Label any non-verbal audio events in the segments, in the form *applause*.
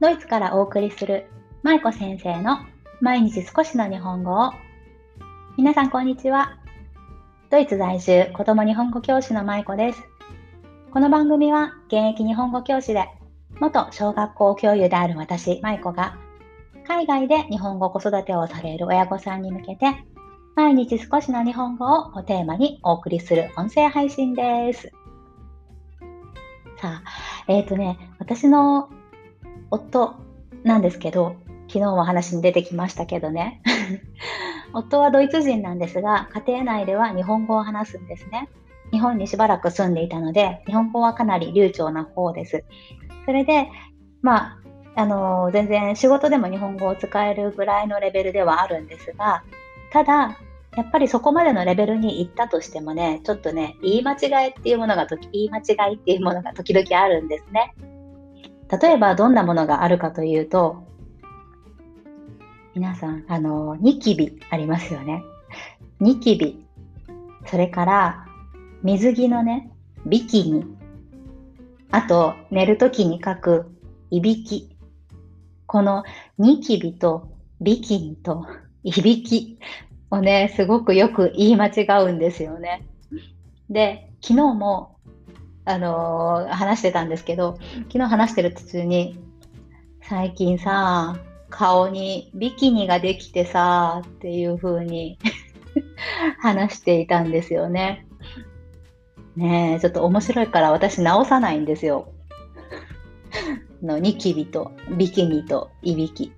ドイツからお送りする舞子先生の毎日少しの日本語を。皆さんこんにちは。ドイツ在住子供日本語教師の舞子です。この番組は現役日本語教師で元小学校教諭である私舞子が海外で日本語子育てをされる親御さんに向けて毎日少しの日本語をテーマにお送りする音声配信です。さあ、えっ、ー、とね、私の夫なんですけど、昨日も話に出てきましたけどね。*laughs* 夫はドイツ人なんですが、家庭内では日本語を話すんですね。日本にしばらく住んでいたので、日本語はかなり流暢な方です。それで、まあ、あの全然仕事でも日本語を使えるぐらいのレベルではあるんですが、ただ、やっぱりそこまでのレベルに行ったとしてもね、ちょっとね、言い間違いっていうものが時、言い間違いっていうものが時々あるんですね。例えばどんなものがあるかというと、皆さん、あの、ニキビありますよね。ニキビ。それから、水着のね、ビキニ。あと、寝るときに書く、いびき。このニキビとビキニといびき。をね、すごくよく言い間違うんですよね。で、昨日も、あのー、話してたんですけど、昨日話してる途中に、最近さ、顔にビキニができてさ、っていう風に *laughs* 話していたんですよね。ねえ、ちょっと面白いから私直さないんですよ。のニキビとビキニといびき。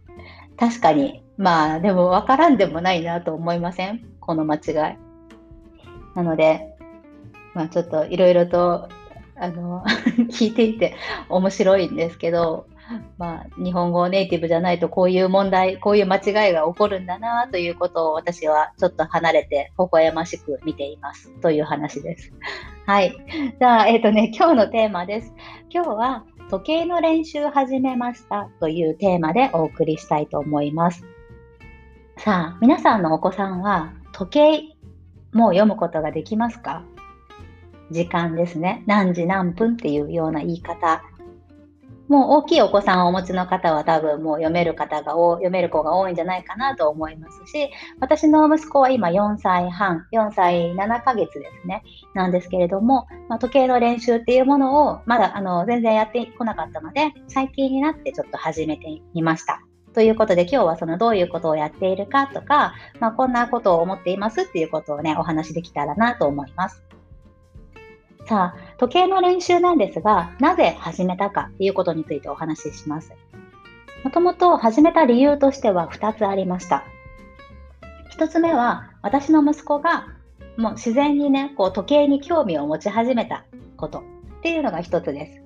確かにまあでも分からんでもないなと思いません？この間違い。なので、まあちょっといろいろとあの *laughs* 聞いていて面白いんですけど、まあ日本語ネイティブじゃないとこういう問題、こういう間違いが起こるんだなということを私はちょっと離れて微笑ましく見ていますという話です。はい。じゃあ、え、ー、とね、今日のテーマです。今日は時計の練習始めましたというテーマでお送りしたいと思います。さあ、皆さんのお子さんは時計もう読むことができますか？時間ですね。何時何分っていうような言い方。もう大きいお子さんをお持ちの方は多分もう読める方が読める子が多いんじゃないかなと思いますし、私の息子は今4歳半、4歳7ヶ月ですね、なんですけれども、まあ、時計の練習っていうものをまだあの全然やってこなかったので、最近になってちょっと始めてみました。ということで今日はそのどういうことをやっているかとか、まあ、こんなことを思っていますっていうことをね、お話できたらなと思います。さあ、時計の練習なんですが、なぜ始めたかっていうことについてお話しします。もともと始めた理由としては2つありました。1つ目は、私の息子がもう自然にね、こう時計に興味を持ち始めたことっていうのが1つです。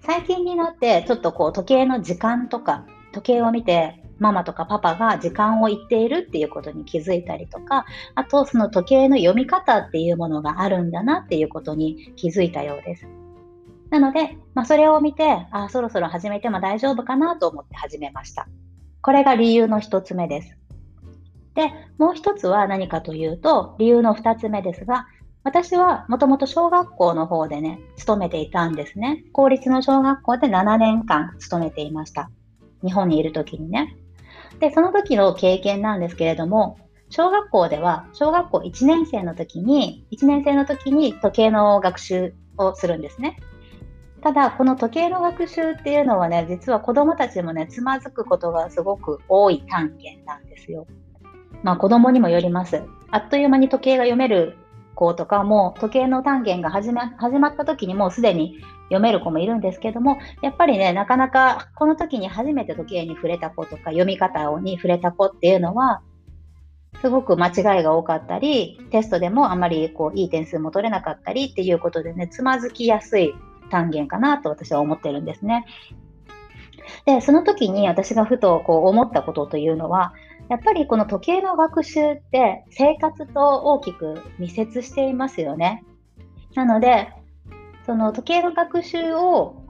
最近になってちょっとこう時計の時間とか時計を見てママとかパパが時間を言っているっていうことに気づいたりとか、あとその時計の読み方っていうものがあるんだなっていうことに気づいたようです。なので、まあ、それを見て、あそろそろ始めても大丈夫かなと思って始めました。これが理由の一つ目です。で、もう一つは何かというと、理由の二つ目ですが、私はもともと小学校の方でね、勤めていたんですね。公立の小学校で7年間勤めていました。日本にいる時にね。で、その時の経験なんですけれども、小学校では、小学校1年生の時に、1年生の時に時計の学習をするんですね。ただ、この時計の学習っていうのはね、実は子供たちもね、つまずくことがすごく多い単元なんですよ。まあ子供にもよります。あっという間に時計が読める子とかも、時計の単元が始ま始まった時にもうすでに読める子もいるんですけども、やっぱりね、なかなかこの時に初めて時計に触れた子とか読み方に触れた子っていうのは、すごく間違いが多かったり、テストでもあまりこういい点数も取れなかったりっていうことでね、つまずきやすい単元かなと私は思ってるんですね。で、その時に私がふとこう思ったことというのは、やっぱりこの時計の学習って生活と大きく密接していますよね。なので、その時計の学習を、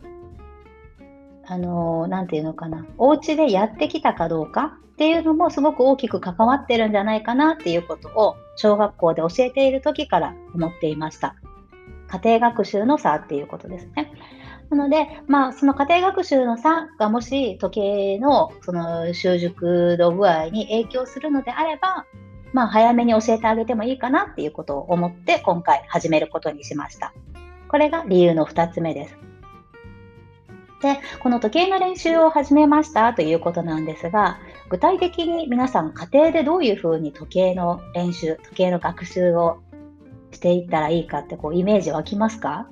あの、なんていうのかな、お家でやってきたかどうかっていうのもすごく大きく関わってるんじゃないかなっていうことを小学校で教えている時から思っていました。家庭学習の差っていうことですね。なので、まあ、その家庭学習の差がもし時計のその習熟度具合に影響するのであれば、まあ、早めに教えてあげてもいいかなっていうことを思って今回始めることにしました。これが理由の2つ目です。で、この時計の練習を始めましたということなんですが、具体的に皆さん家庭でどういうふうに時計の練習、時計の学習をしていったらいいかってこうイメージ湧きますか？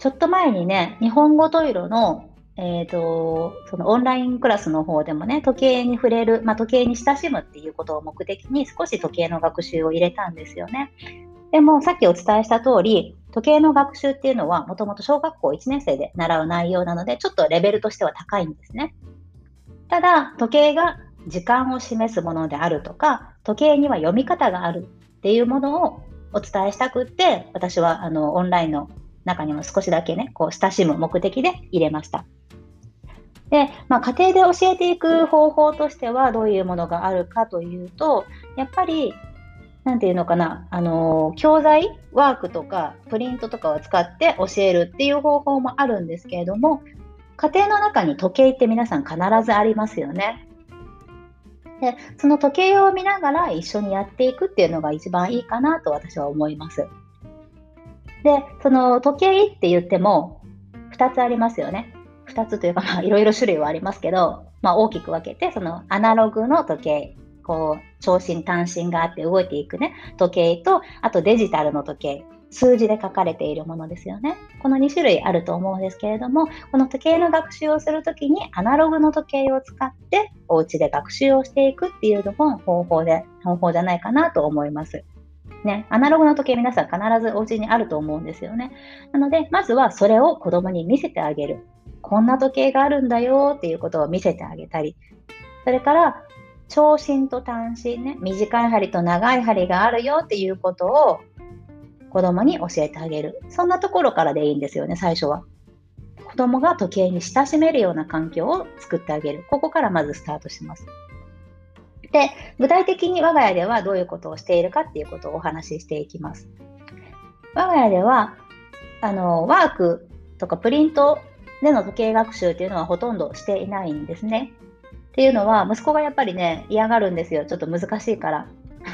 ちょっと前にね、日本語トイロの、えっ、ー、と、そのオンラインクラスの方でもね、時計に触れる、まあ、時計に親しむっていうことを目的に少し時計の学習を入れたんですよね。でも、さっきお伝えした通り、時計の学習っていうのは、もともと小学校1年生で習う内容なので、ちょっとレベルとしては高いんですね。ただ、時計が時間を示すものであるとか、時計には読み方があるっていうものをお伝えしたくって、私はあのオンラインの中にも少しだけね、こう親しむ目的で入れました。で、まあ、家庭で教えていく方法としてはどういうものがあるかというと、やっぱり、なんていうのかな、あの、教材、ワークとかプリントとかを使って教えるっていう方法もあるんですけれども、家庭の中に時計って皆さん必ずありますよね。で、その時計を見ながら一緒にやっていくっていうのが一番いいかなと私は思います。で、その時計って言っても2つありますよね。2つというか、まあ、いろいろ種類はありますけど、まあ、大きく分けて、そのアナログの時計、こう、長針、短針があって動いていくね、時計と、あとデジタルの時計、数字で書かれているものですよね。この2種類あると思うんですけれども、この時計の学習をするときにアナログの時計を使ってお家で学習をしていくっていうのも方法で、方法じゃないかなと思います。ね、アナログの時計皆さん必ずお家にあると思うんですよね。なので、まずはそれを子供に見せてあげる。こんな時計があるんだよっていうことを見せてあげたり、それから、長針と短針ね、短い針と長い針があるよっていうことを子供に教えてあげる。そんなところからでいいんですよね、最初は。子供が時計に親しめるような環境を作ってあげる。ここからまずスタートします。で、具体的に我が家ではどういうことをしているかっていうことをお話ししていきます。我が家では、あの、ワークとかプリントでの時計学習っていうのはほとんどしていないんですね。っていうのは、息子がやっぱりね、嫌がるんですよ。ちょっと難しいから。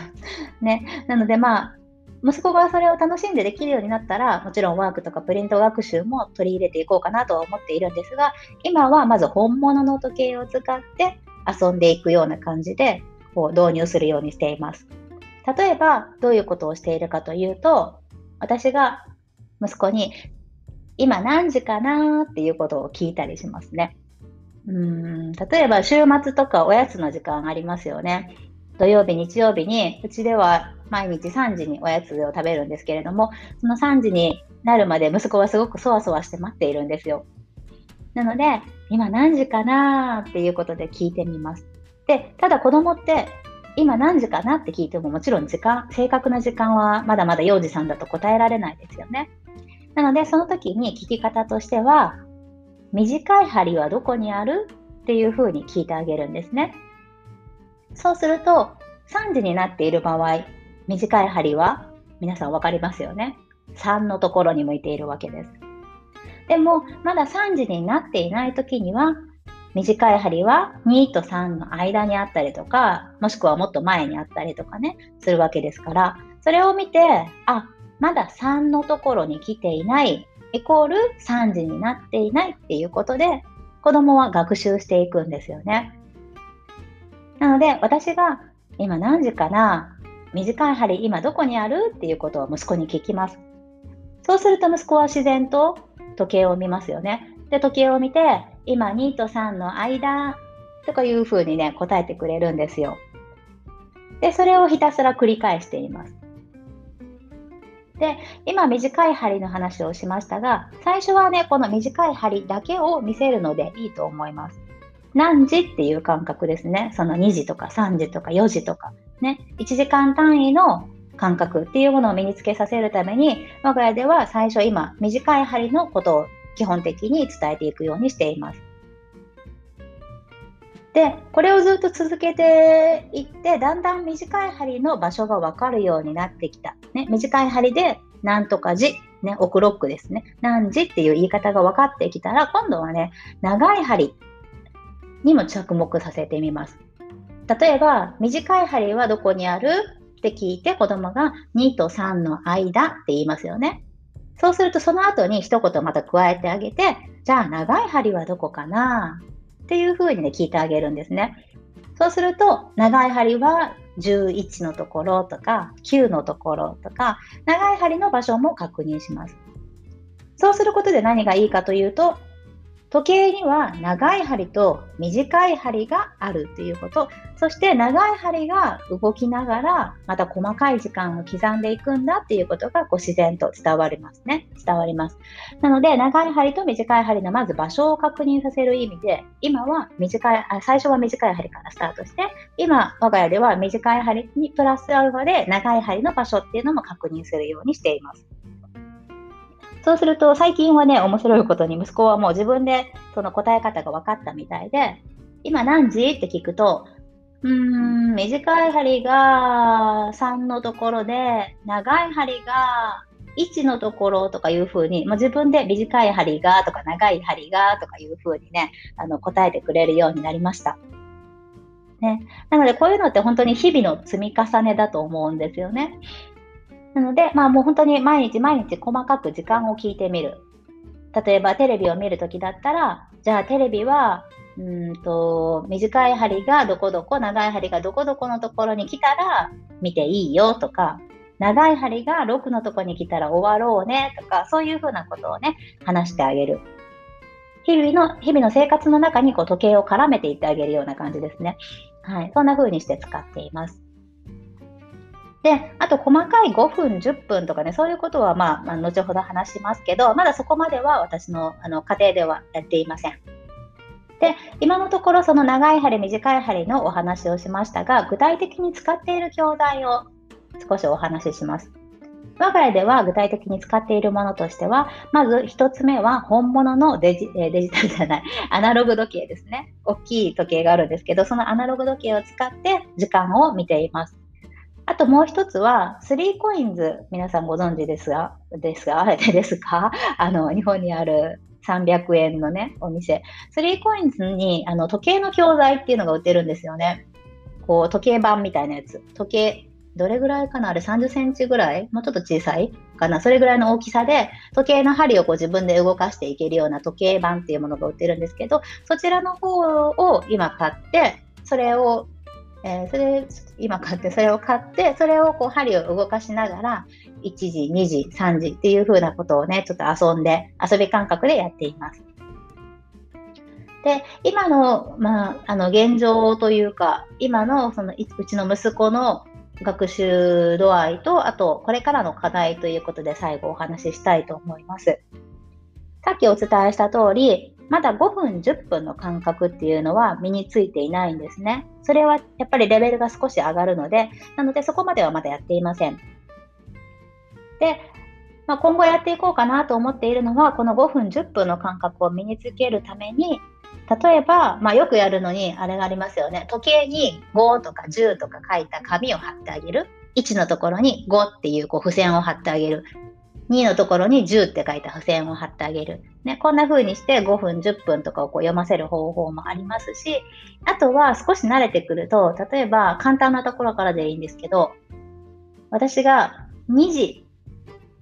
*laughs* ね。なのでまあ、息子がそれを楽しんでできるようになったら、もちろんワークとかプリント学習も取り入れていこうかなとは思っているんですが、今はまず本物の時計を使って遊んでいくような感じでこう導入するようにしています。例えば、どういうことをしているかというと、私が息子に、今何時かなっていうことを聞いたりしますね。うん例えば、週末とかおやつの時間ありますよね。土曜日、日曜日に、うちでは毎日3時におやつを食べるんですけれども、その3時になるまで息子はすごくそわそわして待っているんですよ。なので、今何時かなっていうことで聞いてみます。で、ただ子供って今何時かなって聞いてももちろん時間、正確な時間はまだまだ幼児さんだと答えられないですよね。なのでその時に聞き方としては、短い針はどこにあるっていうふうに聞いてあげるんですね。そうすると、3時になっている場合、短い針は皆さん分かりますよね。3のところに向いているわけです。でも、まだ3時になっていない時には、短い針は2と3の間にあったりとか、もしくはもっと前にあったりとかね、するわけですから、それを見て、あ、まだ3のところに来ていない、イコール3時になっていないっていうことで、子供は学習していくんですよね。なので、私が今何時かな短い針今どこにある？っていうことを息子に聞きます。そうすると息子は自然と時計を見ますよね。で、時計を見て、今2と3の間とかいうふうにね、答えてくれるんですよ。で、それをひたすら繰り返しています。で、今短い針の話をしましたが、最初はね、この短い針だけを見せるのでいいと思います。何時っていう感覚ですね。その2時とか3時とか4時とか、ね、1時間単位の感覚っていうものを身につけさせるために、我が家では最初今、短い針のことを基本的に伝えていくようにしています。で、これをずっと続けていって、だんだん短い針の場所がわかるようになってきた。ね、短い針で、なんとか字ね、オクロックですね。何時っていう言い方が分かってきたら、今度はね、長い針にも着目させてみます。例えば、短い針はどこにある？って聞いて子供が2と3の間って言いますよね。そうするとその後に一言また加えてあげて、じゃあ長い針はどこかなっていうふうにね、聞いてあげるんですね。そうすると、長い針は11のところとか、9のところとか、長い針の場所も確認します。そうすることで何がいいかというと、時計には長い針と短い針があるっていうこと、そして長い針が動きながら、また細かい時間を刻んでいくんだっていうことがこう自然と伝わりますね。伝わります。なので、長い針と短い針のまず場所を確認させる意味で、今は短い、あ最初は短い針からスタートして、今、我が家では短い針にプラスアルファで長い針の場所っていうのも確認するようにしています。そうすると、最近はね、面白いことに息子はもう自分でその答え方が分かったみたいで、今何時？って聞くと、うーん、短い針が3のところで、長い針が1のところとかいうふうに、もう自分で短い針がとか長い針がとかいうふうにね、あの答えてくれるようになりました。ね、なのでこういうのって本当に日々の積み重ねだと思うんですよね。なので、まあもう本当に毎日毎日細かく時間を聞いてみる。例えばテレビを見るときだったら、じゃあテレビは、うんと、短い針がどこどこ、長い針がどこどこのところに来たら見ていいよとか、長い針が6のところに来たら終わろうねとか、そういうふうなことをね、話してあげる。日々の、日々の生活の中にこう時計を絡めていってあげるような感じですね。はい。そんな風にして使っています。で、あと細かい5分、10分とかね、そういうことはまあ、まあ、後ほど話しますけど、まだそこまでは私のあの家庭ではやっていません。で、今のところその長い針、短い針のお話をしましたが、具体的に使っている教材を少しお話しします。我が家では具体的に使っているものとしては、まず1つ目は本物のデジデジタルじゃない、アナログ時計ですね。大きい時計があるんですけど、そのアナログ時計を使って時間を見ています。あともう一つは、スリーコインズ、皆さんご存知ですが、ですが、あれですか？*laughs* あの、日本にある300円のね、お店。スリーコインズに、あの、時計の教材っていうのが売ってるんですよね。こう、時計盤みたいなやつ。時計、どれぐらいかな？あれ30センチぐらい？もうちょっと小さいかな？それぐらいの大きさで、時計の針をこう自分で動かしていけるような時計盤っていうものが売ってるんですけど、そちらの方を今買って、それをえー、それ、今買って、それを買って、それをこう針を動かしながら、1時、2時、3時っていう風なことをね、ちょっと遊んで、遊び感覚でやっています。で、今の、まあ、あの、現状というか、今の、その、うちの息子の学習度合いと、あと、これからの課題ということで最後お話ししたいと思います。さっきお伝えした通り、まだ5分、10分の間隔っていうのは身についていないんですね。それはやっぱりレベルが少し上がるので、なのでそこまではまだやっていません。で、まあ、今後やっていこうかなと思っているのは、この5分、10分の間隔を身につけるために、例えば、まあ、よくやるのにあれがありますよね。時計に5とか10とか書いた紙を貼ってあげる。1のところに5っていうこう付箋を貼ってあげる。2のところに10って書いた付箋を貼ってあげる。ね、こんな風にして5分、10分とかをこう読ませる方法もありますし、あとは少し慣れてくると、例えば簡単なところからでいいんですけど、私が2時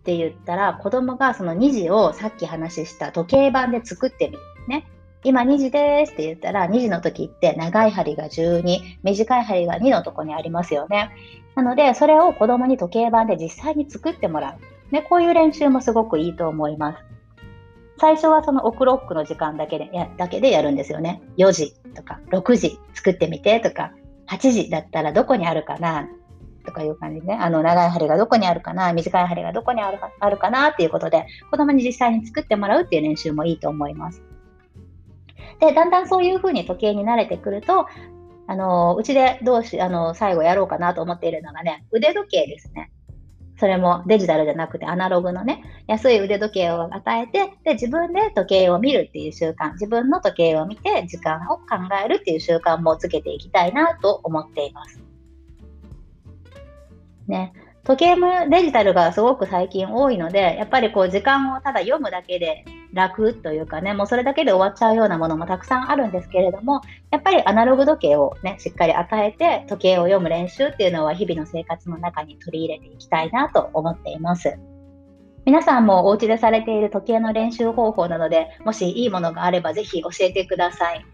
って言ったら、子供がその2時をさっき話した時計盤で作ってみる。ね。今2時ですって言ったら、2時の時って長い針が12、短い針が2のとこにありますよね。なので、それを子供に時計盤で実際に作ってもらう。ね、こういう練習もすごくいいと思います。最初はそのオクロックの時間だけでやだけでやるんですよね。4時とか6時作ってみてとか、8時だったらどこにあるかなとかいう感じでね、あの長い針がどこにあるかな、短い針がどこにあるあるかなっていうことで、子供に実際に作ってもらうっていう練習もいいと思います。で、だんだんそういう風に時計に慣れてくると、あの、うちでどうし、あの、最後やろうかなと思っているのがね、腕時計ですね。それもデジタルじゃなくてアナログのね、安い腕時計を与えて、で、自分で時計を見るっていう習慣、自分の時計を見て時間を考えるっていう習慣もつけていきたいなと思っています。ね。時計もデジタルがすごく最近多いので、やっぱりこう時間をただ読むだけで楽というかね、もうそれだけで終わっちゃうようなものもたくさんあるんですけれども、やっぱりアナログ時計をね、しっかり与えて時計を読む練習っていうのは日々の生活の中に取り入れていきたいなと思っています。皆さんもお家でされている時計の練習方法なので、もしいいものがあればぜひ教えてください。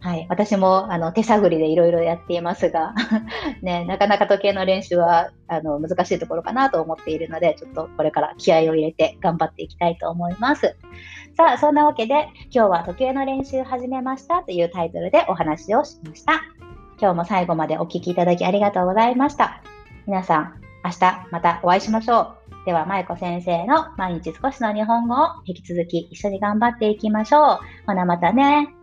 はい、私もあの手探りでいろいろやっていますが *laughs* ね、なかなか時計の練習はあの難しいところかなと思っているので、ちょっとこれから気合を入れて頑張っていきたいと思います。さあ、そんなわけで今日は時計の練習始めましたというタイトルでお話をしました。今日も最後までお聴きいただきありがとうございました。皆さん、明日またお会いしましょう。では、まいこ先生の毎日少しの日本語を引き続き一緒に頑張っていきましょう。ほなまたね。